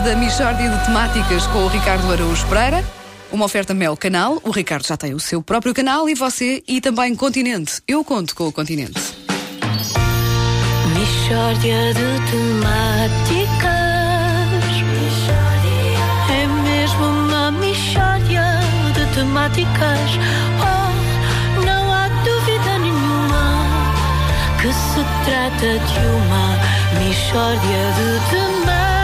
da Michórdia de Temáticas com o Ricardo Araújo Pereira. Uma oferta Mel Canal. O Ricardo já tem o seu próprio canal e você e também Continente. Eu conto com o Continente. Mishória de temáticas É mesmo uma mishória de temáticas Oh, não há dúvida nenhuma Que se trata de uma mishória de temáticas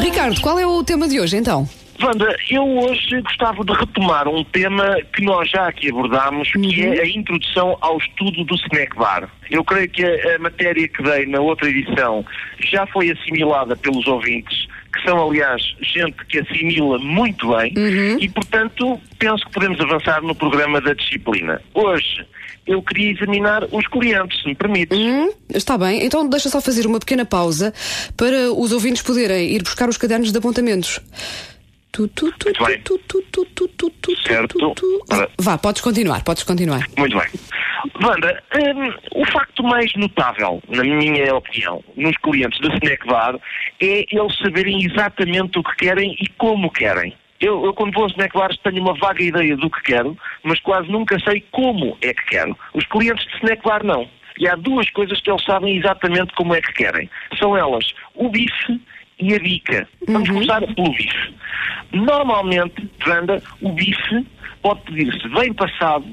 Ricardo, qual é o tema de hoje então? Wanda, eu hoje gostava de retomar um tema que nós já aqui abordámos, que é a introdução ao estudo do snack bar. Eu creio que a, a matéria que dei na outra edição já foi assimilada pelos ouvintes, que são, aliás, gente que assimila muito bem, e, portanto, penso que podemos avançar no programa da disciplina. Hoje, eu queria examinar os clientes, se me permites. Hum, está bem, então deixa só fazer uma pequena pausa para os ouvintes poderem ir buscar os cadernos de apontamentos. Tu, tu, tu, Muito bem. Certo. Vá, podes continuar, podes continuar. Muito bem. Wanda, hum, o facto mais notável, na minha opinião, nos clientes do Snack Bar é eles saberem exatamente o que querem e como querem. Eu, eu quando vou ao Snack tenho uma vaga ideia do que quero, mas quase nunca sei como é que quero. Os clientes de Snack Bar não. E há duas coisas que eles sabem exatamente como é que querem. São elas o bife e a bica. Vamos começar pelo bife. Normalmente, Wanda, o bife pode pedir-se bem passado,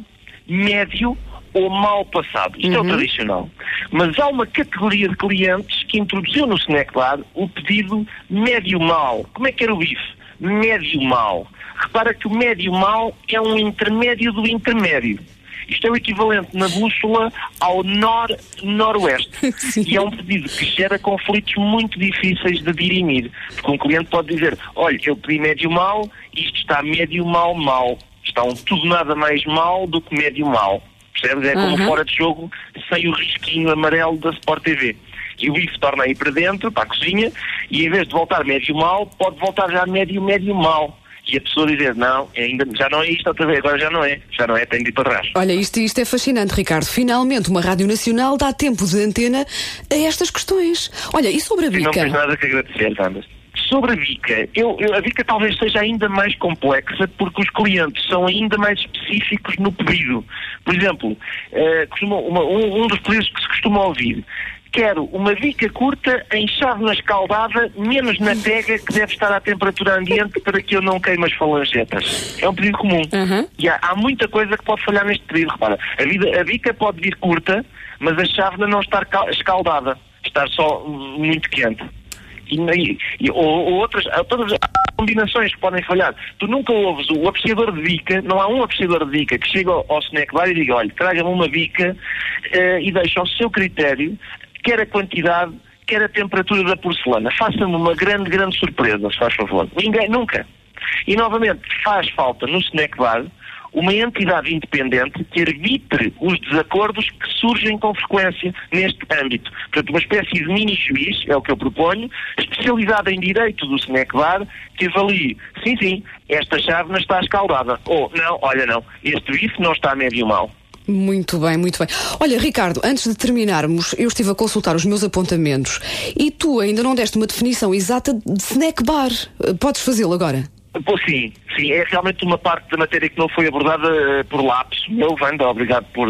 médio ou mal passado. Isto é o tradicional. Mas há uma categoria de clientes que introduziu no snack bar o pedido médio mal. Como é que era o bife? Médio mal. Repara que o médio mal é um intermédio do intermédio. Isto é o equivalente na bússola ao nor-noroeste. Sim. E é um pedido que gera conflitos muito difíceis de dirimir. Porque um cliente pode dizer, olha, eu pedi médio mal, isto está médio mal mal. Está um tudo nada mais mal do que médio mal. Percebes? É como Uhum. fora de jogo sem o risquinho amarelo da Sport TV. E o bife torna aí para dentro, para a cozinha, e em vez de voltar médio mal, pode voltar já médio, médio mal. E a pessoa dizer, não, ainda, já não é isto outra vez, agora já não é, já não é, tem de ir para trás. Olha, isto, isto é fascinante, Ricardo. Finalmente, uma rádio nacional dá tempo de antena a estas questões. Olha, e sobre a Não tens bica? nada que agradecer, Sandra. Sobre a Bica, eu, eu- a Bica talvez seja ainda mais complexa porque os clientes são ainda mais específicos no pedido. Por exemplo, eh, costuma- uma- um, um dos pedidos que se costuma ouvir. Quero uma bica curta em chávena escaldada, menos na pega, que deve estar à temperatura ambiente para que eu não queime as falangetas. É um pedido comum. Uhum. E há, há muita coisa que pode falhar neste pedido. Repara, a, vida- a bica pode vir curta, mas a chávena não estar cal- escaldada. Estar só muito quente. E, e- ou, ou outras, todas as combinações que podem falhar. Tu nunca ouves o apreciador de bica, não há um apreciador de bica que chega ao, ao snack bar e diga, olha, traga-me uma bica eh, e deixa ao seu critério, quer a quantidade, quer a temperatura da porcelana. Faça-me uma grande, grande surpresa, se faz favor. Ninguém, nunca. E novamente, faz falta no snack bar uma entidade independente que arbitre os desacordos que surgem com frequência neste âmbito. Portanto, uma espécie de mini-juiz, é o que eu proponho, especializada em direito do snack bar, que avalie, sim, sim, esta chávena está escaldada. Ou, não, olha não, este bife não está médio mal. Muito bem, muito bem. Olha, Ricardo, antes de terminarmos, eu estive a consultar os meus apontamentos e tu ainda não deste uma definição exata de snack bar. Podes fazê-lo agora? Pois sim, sim, é realmente uma parte da matéria que não foi abordada eh, por lápis. Meu, Wanda, obrigado por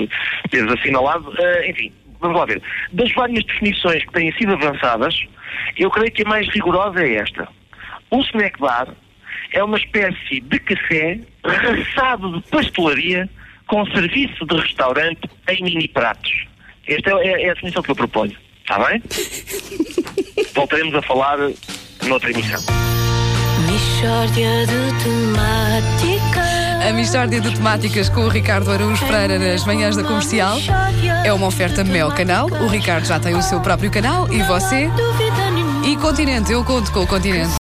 teres assinalado. Eh, enfim, vamos lá ver. Das várias definições que têm sido avançadas, eu creio que a mais rigorosa é esta. O snack bar é uma espécie de café raçado de pastelaria com serviço de restaurante em mini pratos. Esta é, é a definição que eu proponho. Está bem? Voltaremos a falar noutra emissão. De temáticas A Michórdia de Temáticas com o Ricardo Araújo Pereira nas manhãs da comercial é uma oferta Mel Canal. O Ricardo já tem o seu próprio canal e você? E Continente, eu conto com o Continente.